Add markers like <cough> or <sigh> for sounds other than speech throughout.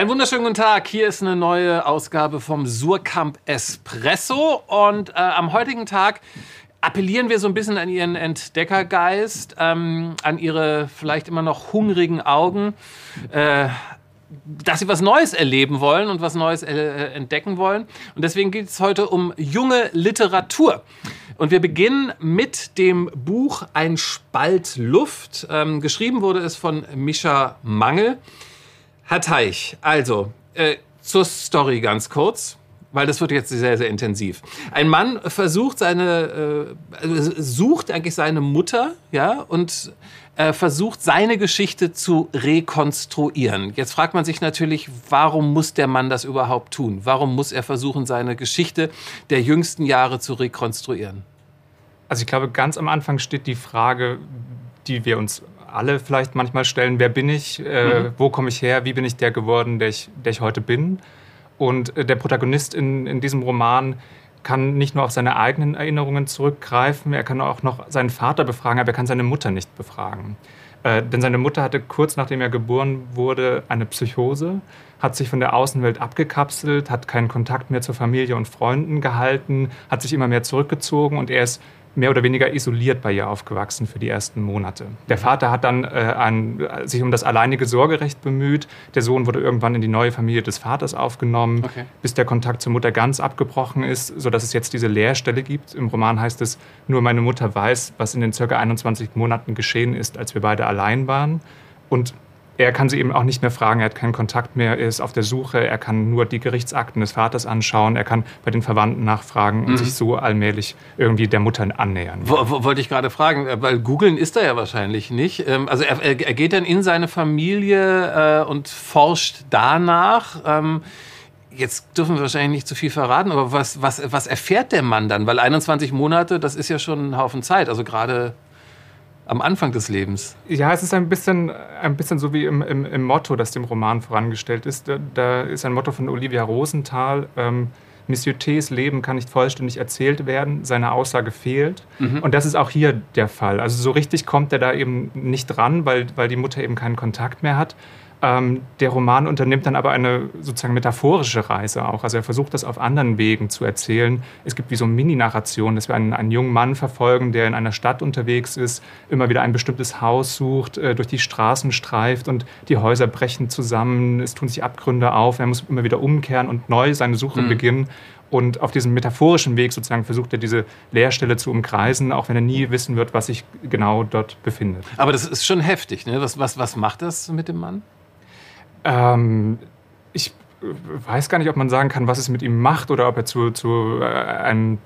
Einen wunderschönen guten Tag. Hier ist eine neue Ausgabe vom Surkamp Espresso. Und äh, am heutigen Tag appellieren wir so ein bisschen an Ihren Entdeckergeist, ähm, an Ihre vielleicht immer noch hungrigen Augen. Äh, dass sie was Neues erleben wollen und was Neues äh, entdecken wollen. Und deswegen geht es heute um junge Literatur. Und wir beginnen mit dem Buch Ein Spalt Luft. Ähm, geschrieben wurde es von Mischa Mangel. Herr Teich, also äh, zur Story ganz kurz weil das wird jetzt sehr, sehr intensiv. Ein Mann versucht seine, äh, sucht eigentlich seine Mutter, ja, und äh, versucht seine Geschichte zu rekonstruieren. Jetzt fragt man sich natürlich, warum muss der Mann das überhaupt tun? Warum muss er versuchen, seine Geschichte der jüngsten Jahre zu rekonstruieren? Also ich glaube, ganz am Anfang steht die Frage, die wir uns alle vielleicht manchmal stellen, wer bin ich, äh, mhm. wo komme ich her, wie bin ich der geworden, der ich, der ich heute bin. Und äh, der Protagonist in, in diesem Roman kann nicht nur auf seine eigenen Erinnerungen zurückgreifen, er kann auch noch seinen Vater befragen, aber er kann seine Mutter nicht befragen. Äh, denn seine Mutter hatte kurz nachdem er geboren wurde eine Psychose, hat sich von der Außenwelt abgekapselt, hat keinen Kontakt mehr zur Familie und Freunden gehalten, hat sich immer mehr zurückgezogen und er ist mehr oder weniger isoliert bei ihr aufgewachsen für die ersten Monate. Der Vater hat dann äh, ein, sich um das alleinige Sorgerecht bemüht. Der Sohn wurde irgendwann in die neue Familie des Vaters aufgenommen, okay. bis der Kontakt zur Mutter ganz abgebrochen ist, sodass es jetzt diese Leerstelle gibt. Im Roman heißt es, nur meine Mutter weiß, was in den circa 21 Monaten geschehen ist, als wir beide allein waren. Und er kann sie eben auch nicht mehr fragen, er hat keinen Kontakt mehr, er ist auf der Suche, er kann nur die Gerichtsakten des Vaters anschauen, er kann bei den Verwandten nachfragen und mhm. sich so allmählich irgendwie der Mutter annähern. Wo, wo, wollte ich gerade fragen, weil googeln ist er ja wahrscheinlich nicht. Ähm, also er, er geht dann in seine Familie äh, und forscht danach. Ähm, jetzt dürfen wir wahrscheinlich nicht zu viel verraten, aber was, was, was erfährt der Mann dann? Weil 21 Monate, das ist ja schon ein Haufen Zeit. Also gerade am Anfang des Lebens. Ja, es ist ein bisschen, ein bisschen so wie im, im, im Motto, das dem Roman vorangestellt ist. Da, da ist ein Motto von Olivia Rosenthal. Ähm, Monsieur T's Leben kann nicht vollständig erzählt werden, seine Aussage fehlt. Mhm. Und das ist auch hier der Fall. Also so richtig kommt er da eben nicht dran, weil, weil die Mutter eben keinen Kontakt mehr hat. Ähm, der Roman unternimmt dann aber eine sozusagen metaphorische Reise auch. Also er versucht das auf anderen Wegen zu erzählen. Es gibt wie so Mini-Narration, dass wir einen, einen, jungen Mann verfolgen, der in einer Stadt unterwegs ist, immer wieder ein bestimmtes Haus sucht, äh, durch die Straßen streift und die Häuser brechen zusammen, es tun sich Abgründe auf, er muss immer wieder umkehren und neu seine Suche mhm. beginnen. Und auf diesem metaphorischen Weg sozusagen versucht er diese Leerstelle zu umkreisen, auch wenn er nie wissen wird, was sich genau dort befindet. Aber das ist schon heftig. Ne? Was, was, was macht das mit dem Mann? Ähm, ich weiß gar nicht, ob man sagen kann, was es mit ihm macht oder ob er zu, zu äh, einem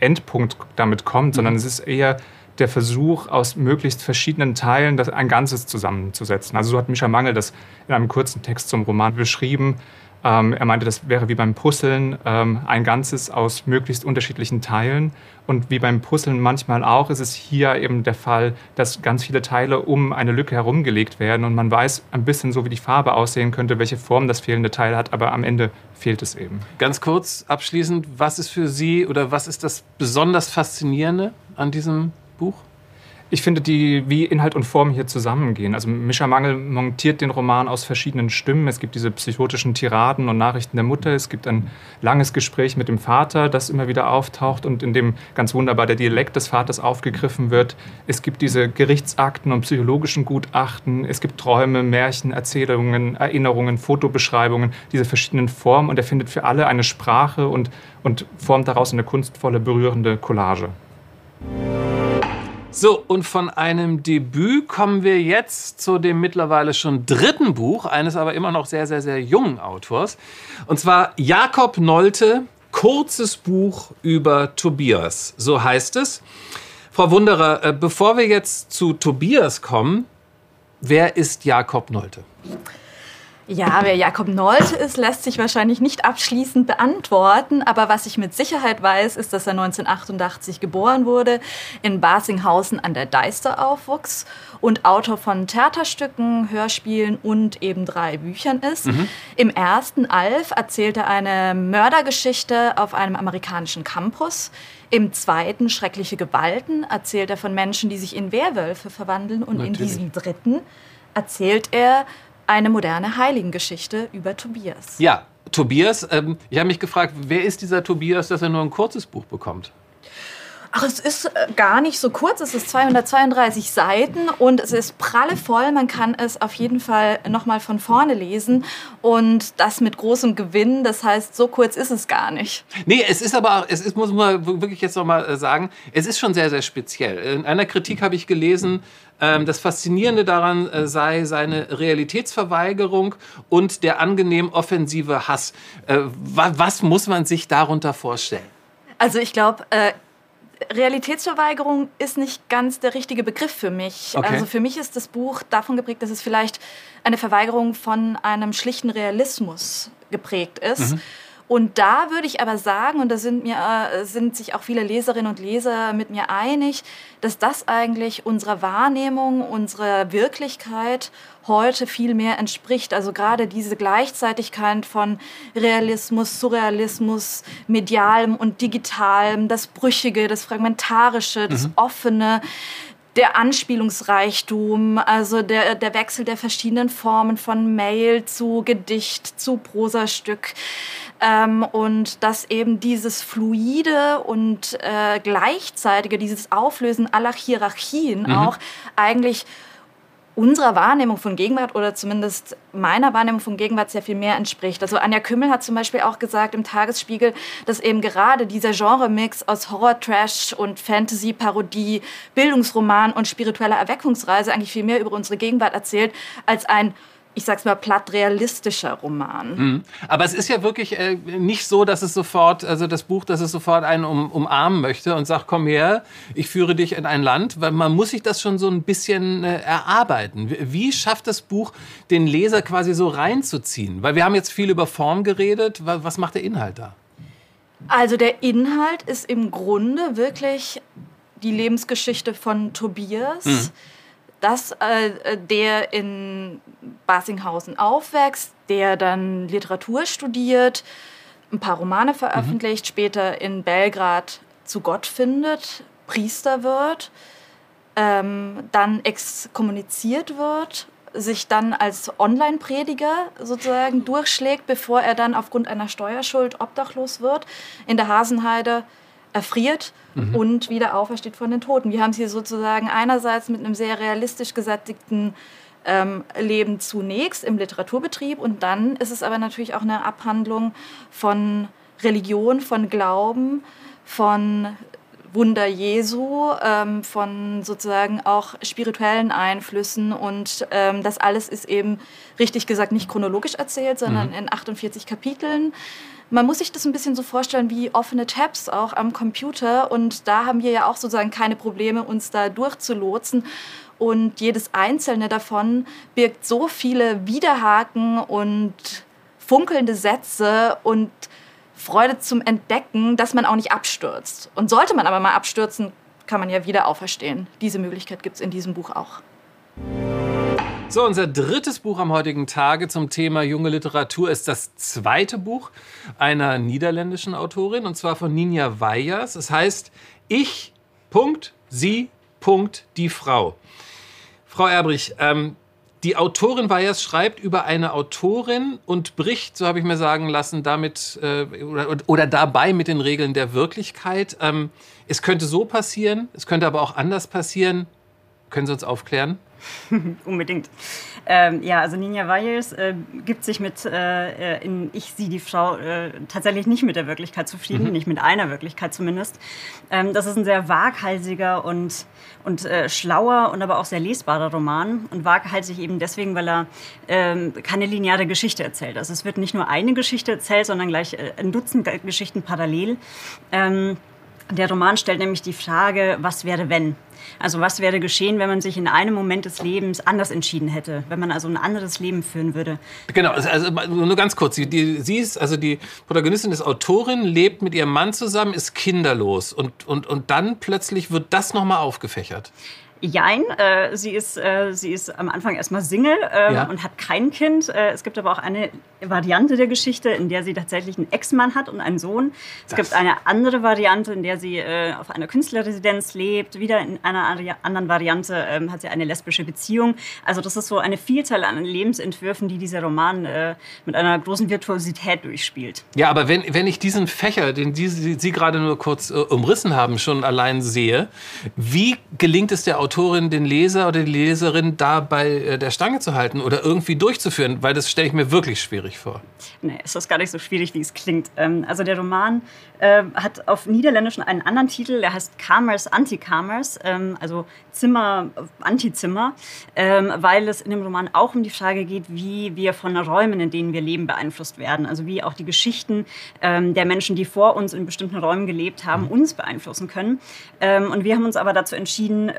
Endpunkt damit kommt, sondern mhm. es ist eher der Versuch, aus möglichst verschiedenen Teilen das, ein Ganzes zusammenzusetzen. Also so hat Mischa Mangel das in einem kurzen Text zum Roman beschrieben. Ähm, er meinte, das wäre wie beim Puzzeln ähm, ein Ganzes aus möglichst unterschiedlichen Teilen. Und wie beim Puzzeln manchmal auch, ist es hier eben der Fall, dass ganz viele Teile um eine Lücke herumgelegt werden und man weiß ein bisschen so, wie die Farbe aussehen könnte, welche Form das fehlende Teil hat, aber am Ende fehlt es eben. Ganz kurz abschließend, was ist für Sie oder was ist das besonders Faszinierende an diesem Buch? Ich finde, die, wie Inhalt und Form hier zusammengehen. Also Mischa Mangel montiert den Roman aus verschiedenen Stimmen. Es gibt diese psychotischen Tiraden und Nachrichten der Mutter. Es gibt ein langes Gespräch mit dem Vater, das immer wieder auftaucht und in dem ganz wunderbar der Dialekt des Vaters aufgegriffen wird. Es gibt diese Gerichtsakten und psychologischen Gutachten. Es gibt Träume, Märchen, Erzählungen, Erinnerungen, Fotobeschreibungen, diese verschiedenen Formen. Und er findet für alle eine Sprache und, und formt daraus eine kunstvolle, berührende Collage. So, und von einem Debüt kommen wir jetzt zu dem mittlerweile schon dritten Buch eines aber immer noch sehr, sehr, sehr jungen Autors. Und zwar Jakob Nolte, kurzes Buch über Tobias. So heißt es. Frau Wunderer, äh, bevor wir jetzt zu Tobias kommen, wer ist Jakob Nolte? Ja, wer Jakob Nolte ist, lässt sich wahrscheinlich nicht abschließend beantworten. Aber was ich mit Sicherheit weiß, ist, dass er 1988 geboren wurde, in Basinghausen an der Deister aufwuchs und Autor von Theaterstücken, Hörspielen und eben drei Büchern ist. Mhm. Im ersten Alf erzählt er eine Mördergeschichte auf einem amerikanischen Campus. Im zweiten Schreckliche Gewalten erzählt er von Menschen, die sich in Werwölfe verwandeln. Und Natürlich. in diesem dritten erzählt er eine moderne Heiligengeschichte über Tobias. Ja, Tobias, ähm, ich habe mich gefragt, wer ist dieser Tobias, dass er nur ein kurzes Buch bekommt? Ach, es ist äh, gar nicht so kurz. Es ist 232 Seiten und es ist prallevoll. Man kann es auf jeden Fall nochmal von vorne lesen und das mit großem Gewinn. Das heißt, so kurz ist es gar nicht. Nee, es ist aber, es ist, muss man wirklich jetzt nochmal äh, sagen, es ist schon sehr, sehr speziell. In einer Kritik habe ich gelesen, ähm, das Faszinierende daran äh, sei seine Realitätsverweigerung und der angenehm offensive Hass. Was muss man sich darunter vorstellen? Also ich glaube, Realitätsverweigerung ist nicht ganz der richtige Begriff für mich. Okay. Also für mich ist das Buch davon geprägt, dass es vielleicht eine Verweigerung von einem schlichten Realismus geprägt ist. Mhm. Und da würde ich aber sagen, und da sind, mir, äh, sind sich auch viele Leserinnen und Leser mit mir einig, dass das eigentlich unserer Wahrnehmung, unserer Wirklichkeit heute viel mehr entspricht. Also gerade diese Gleichzeitigkeit von Realismus, Surrealismus, Medialem und Digitalem, das Brüchige, das Fragmentarische, das mhm. Offene, der Anspielungsreichtum, also der, der Wechsel der verschiedenen Formen von Mail zu Gedicht, zu Prosastück. Ähm, und dass eben dieses fluide und äh, gleichzeitige, dieses Auflösen aller Hierarchien mhm. auch eigentlich unserer Wahrnehmung von Gegenwart oder zumindest meiner Wahrnehmung von Gegenwart sehr viel mehr entspricht. Also Anja Kümmel hat zum Beispiel auch gesagt im Tagesspiegel, dass eben gerade dieser Genre-Mix aus Horror, Trash und Fantasy, Parodie, Bildungsroman und spiritueller Erweckungsreise eigentlich viel mehr über unsere Gegenwart erzählt als ein ich sag's mal, platt realistischer Roman. Mhm. Aber es ist ja wirklich äh, nicht so, dass es sofort, also das Buch, dass es sofort einen um, umarmen möchte und sagt, komm her, ich führe dich in ein Land, weil man muss sich das schon so ein bisschen äh, erarbeiten. Wie schafft das Buch, den Leser quasi so reinzuziehen? Weil wir haben jetzt viel über Form geredet. Was macht der Inhalt da? Also der Inhalt ist im Grunde wirklich die Lebensgeschichte von Tobias. Mhm dass äh, der in Basinghausen aufwächst, der dann Literatur studiert, ein paar Romane veröffentlicht, mhm. später in Belgrad zu Gott findet, Priester wird, ähm, dann exkommuniziert wird, sich dann als Online-Prediger sozusagen durchschlägt, bevor er dann aufgrund einer Steuerschuld obdachlos wird, in der Hasenheide erfriert mhm. und wieder aufersteht von den Toten. Wir haben es hier sozusagen einerseits mit einem sehr realistisch gesättigten ähm, Leben zunächst im Literaturbetrieb und dann ist es aber natürlich auch eine Abhandlung von Religion, von Glauben, von Wunder Jesu, ähm, von sozusagen auch spirituellen Einflüssen und ähm, das alles ist eben richtig gesagt nicht chronologisch erzählt, sondern mhm. in 48 Kapiteln man muss sich das ein bisschen so vorstellen wie offene Tabs auch am Computer. Und da haben wir ja auch sozusagen keine Probleme, uns da durchzulotsen. Und jedes einzelne davon birgt so viele Widerhaken und funkelnde Sätze und Freude zum Entdecken, dass man auch nicht abstürzt. Und sollte man aber mal abstürzen, kann man ja wieder auferstehen. Diese Möglichkeit gibt es in diesem Buch auch. So, unser drittes Buch am heutigen Tage zum Thema junge Literatur ist das zweite Buch einer niederländischen Autorin und zwar von Ninja Weyers. Es heißt Ich, Punkt, sie, Punkt, die Frau. Frau Erbrich, ähm, die Autorin Weyers schreibt über eine Autorin und bricht, so habe ich mir sagen lassen, damit äh, oder, oder, dabei mit den Regeln der Wirklichkeit. Ähm, es könnte so passieren, es könnte aber auch anders passieren. Können Sie uns aufklären? <laughs> Unbedingt. Ähm, ja, also Ninja Weyers äh, gibt sich mit äh, in Ich, sie, die Frau äh, tatsächlich nicht mit der Wirklichkeit zufrieden, mhm. nicht mit einer Wirklichkeit zumindest. Ähm, das ist ein sehr waghalsiger und, und äh, schlauer und aber auch sehr lesbarer Roman. Und waghalsig eben deswegen, weil er ähm, keine lineare Geschichte erzählt. Also es wird nicht nur eine Geschichte erzählt, sondern gleich äh, ein Dutzend Geschichten parallel. Ähm, der Roman stellt nämlich die Frage, was wäre wenn? Also was wäre geschehen, wenn man sich in einem Moment des Lebens anders entschieden hätte, wenn man also ein anderes Leben führen würde? Genau, also, also nur ganz kurz. Die, sie ist, also die Protagonistin ist Autorin, lebt mit ihrem Mann zusammen, ist kinderlos und, und, und dann plötzlich wird das nochmal aufgefächert. Jein, äh, sie, ist, äh, sie ist am Anfang erstmal Single äh, ja. und hat kein Kind. Äh, es gibt aber auch eine Variante der Geschichte, in der sie tatsächlich einen Ex-Mann hat und einen Sohn. Es das. gibt eine andere Variante, in der sie äh, auf einer Künstlerresidenz lebt. Wieder in einer anderen Variante ähm, hat sie eine lesbische Beziehung. Also das ist so eine Vielzahl an Lebensentwürfen, die dieser Roman äh, mit einer großen Virtuosität durchspielt. Ja, aber wenn, wenn ich diesen Fächer, den die, Sie gerade nur kurz umrissen haben, schon allein sehe, wie gelingt es der Autorin, den Leser oder die Leserin da bei äh, der Stange zu halten oder irgendwie durchzuführen? Weil das stelle ich mir wirklich schwierig vor. Nee, es ist gar nicht so schwierig, wie es klingt. Ähm, also der Roman äh, hat auf Niederländisch einen anderen Titel, der heißt Kamers Anti-Kamers, ähm, also Zimmer, Antizimmer, ähm, weil es in dem Roman auch um die Frage geht, wie wir von Räumen, in denen wir leben, beeinflusst werden. Also wie auch die Geschichten der Menschen, die vor uns in bestimmten Räumen gelebt haben, mhm. uns beeinflussen können. und wir haben uns aber dazu entschieden,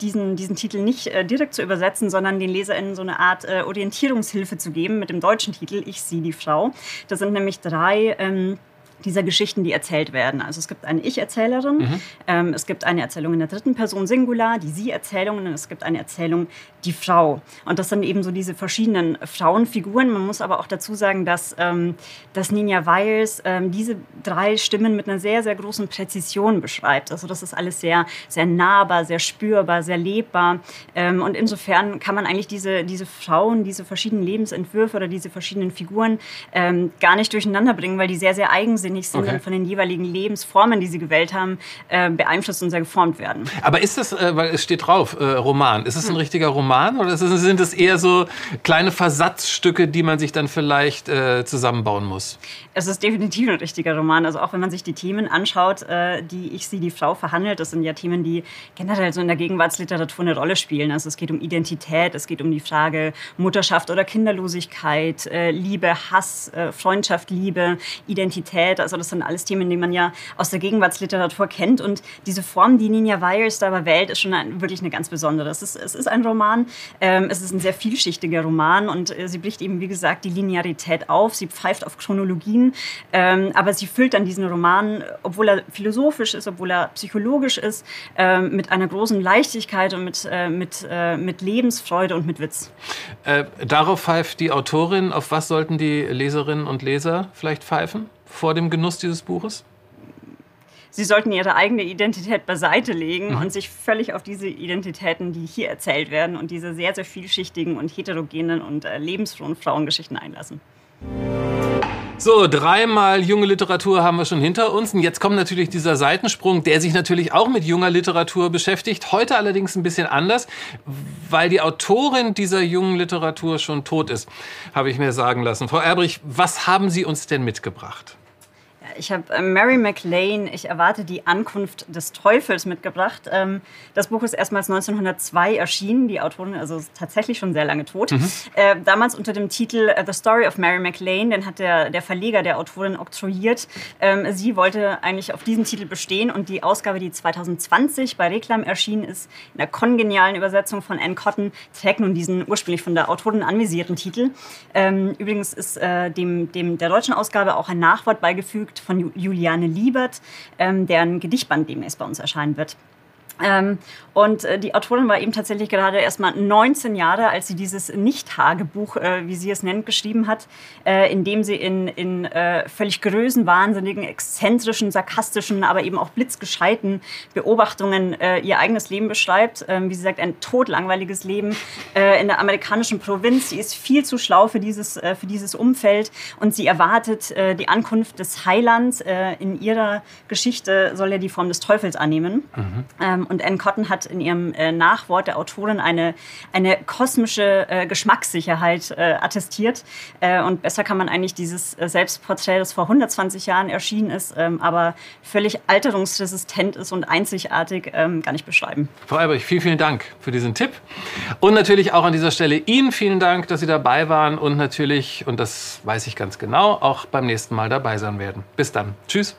diesen, diesen Titel nicht äh, direkt zu übersetzen, sondern den LeserInnen so eine Art äh, Orientierungshilfe zu geben mit dem deutschen Titel Ich sie die Frau. Das sind nämlich drei ähm, dieser Geschichten, die erzählt werden. Also es gibt eine Ich-Erzählerin, mhm. ähm, es gibt eine Erzählung in der dritten Person Singular, die Sie-Erzählung und es gibt eine Erzählung, die Frau. Und das sind eben so diese verschiedenen Frauenfiguren. Man muss aber auch dazu sagen, dass, ähm, dass Ninja Wiles ähm, diese drei Stimmen mit einer sehr, sehr großen Präzision beschreibt. Also das ist alles sehr, sehr nahbar, sehr spürbar, sehr lebbar. Ähm, und insofern kann man eigentlich diese, diese Frauen, diese verschiedenen Lebensentwürfe oder diese verschiedenen Figuren ähm, gar nicht durcheinander bringen, weil die sehr, sehr eigen sind wahnsinnig sind okay. und von den jeweiligen Lebensformen, die sie gewählt haben, äh, beeinflusst und sehr geformt werden. Aber ist das, äh, weil es steht drauf, äh, Roman, ist es ein hm. richtiger Roman oder sind es eher so kleine Versatzstücke, die man sich dann vielleicht äh, zusammenbauen muss? Es ist definitiv ein richtiger Roman. Also auch wenn man sich die Themen anschaut, äh, die ich sie die Frau verhandelt, das sind ja Themen, die generell so in der Gegenwartsliteratur eine Rolle spielen. Also es geht um Identität, es geht um die Frage Mutterschaft oder Kinderlosigkeit, äh, Liebe, Hass, Freundschaft, Liebe, Identität. Identität. Also das sind alles Themen, die man ja aus der Gegenwartsliteratur kennt. Und diese Form, die Ninja Weyers da wählt, ist schon ein, wirklich eine ganz besondere. Es ist, es ist ein Roman, ähm, es ist ein sehr vielschichtiger Roman und äh, sie bricht eben, wie gesagt, die Linearität auf. Sie pfeift auf Chronologien, ähm, aber sie füllt dann diesen Roman, obwohl er philosophisch ist, obwohl er psychologisch ist, äh, mit einer großen Leichtigkeit und mit, äh, mit, äh, mit Lebensfreude und mit Witz. Äh, darauf pfeift die Autorin. Auf was sollten die Leserinnen und Leser vielleicht pfeifen? Vor dem Genuss dieses Buches? Sie sollten ihre eigene Identität beiseite legen mhm. und sich völlig auf diese Identitäten, die hier erzählt werden und diese sehr, sehr vielschichtigen und heterogenen und äh, lebensfrohen Frauengeschichten einlassen. So, dreimal junge Literatur haben wir schon hinter uns. Und jetzt kommt natürlich dieser Seitensprung, der sich natürlich auch mit junger Literatur beschäftigt. Heute allerdings ein bisschen anders, weil die Autorin dieser jungen Literatur schon tot ist, habe ich mir sagen lassen. Frau Erbrich, was haben Sie uns denn mitgebracht? Ich habe äh, Mary MacLane, ich erwarte die Ankunft des Teufels mitgebracht. Ähm, das Buch ist erstmals 1902 erschienen, die Autorin also tatsächlich schon sehr lange tot. Mhm. Äh, damals unter dem Titel äh, The Story of Mary MacLane, den hat der, der Verleger der Autorin oktroyiert. Ähm, sie wollte eigentlich auf diesen Titel bestehen und die Ausgabe, die 2020 bei Reklam erschienen ist, in der kongenialen Übersetzung von Anne Cotton, trägt nun diesen ursprünglich von der Autorin anvisierten Titel. Ähm, übrigens ist dem, dem der deutschen Ausgabe auch ein Nachwort beigefügt von Juliane Liebert, ähm, deren Gedichtband demnächst bei uns erscheinen wird. Ähm, und äh, die Autorin war eben tatsächlich gerade erst mal 19 Jahre, als sie dieses Nicht-Tagebuch, äh, wie sie es nennt, geschrieben hat, äh, in dem sie in, in äh, völlig größenwahnsinnigen, exzentrischen, sarkastischen, aber eben auch blitzgescheiten Beobachtungen äh, ihr eigenes Leben beschreibt. Ähm, wie sie sagt, ein todlangweiliges Leben äh, in der amerikanischen Provinz. Sie ist viel zu schlau für dieses, für dieses Umfeld und sie erwartet die Ankunft des Heilands. in ihrer Geschichte soll er die Form des Teufels annehmen. Mhm. Ähm, und Anne Cotton hat in ihrem äh, Nachwort der Autorin eine, eine kosmische äh, Geschmackssicherheit äh, attestiert. Und besser kann man eigentlich dieses Selbstporträt, das vor 120 Jahren erschienen ist, ähm, aber völlig alterungsresistent ist und einzigartig, ähm, gar nicht beschreiben. Frau Albrich, vielen, vielen Dank für diesen Tipp. Und natürlich auch an dieser Stelle Ihnen vielen Dank, dass Sie dabei waren und natürlich, und das weiß ich ganz genau, auch beim nächsten Mal dabei sein werden. Bis dann. Tschüss.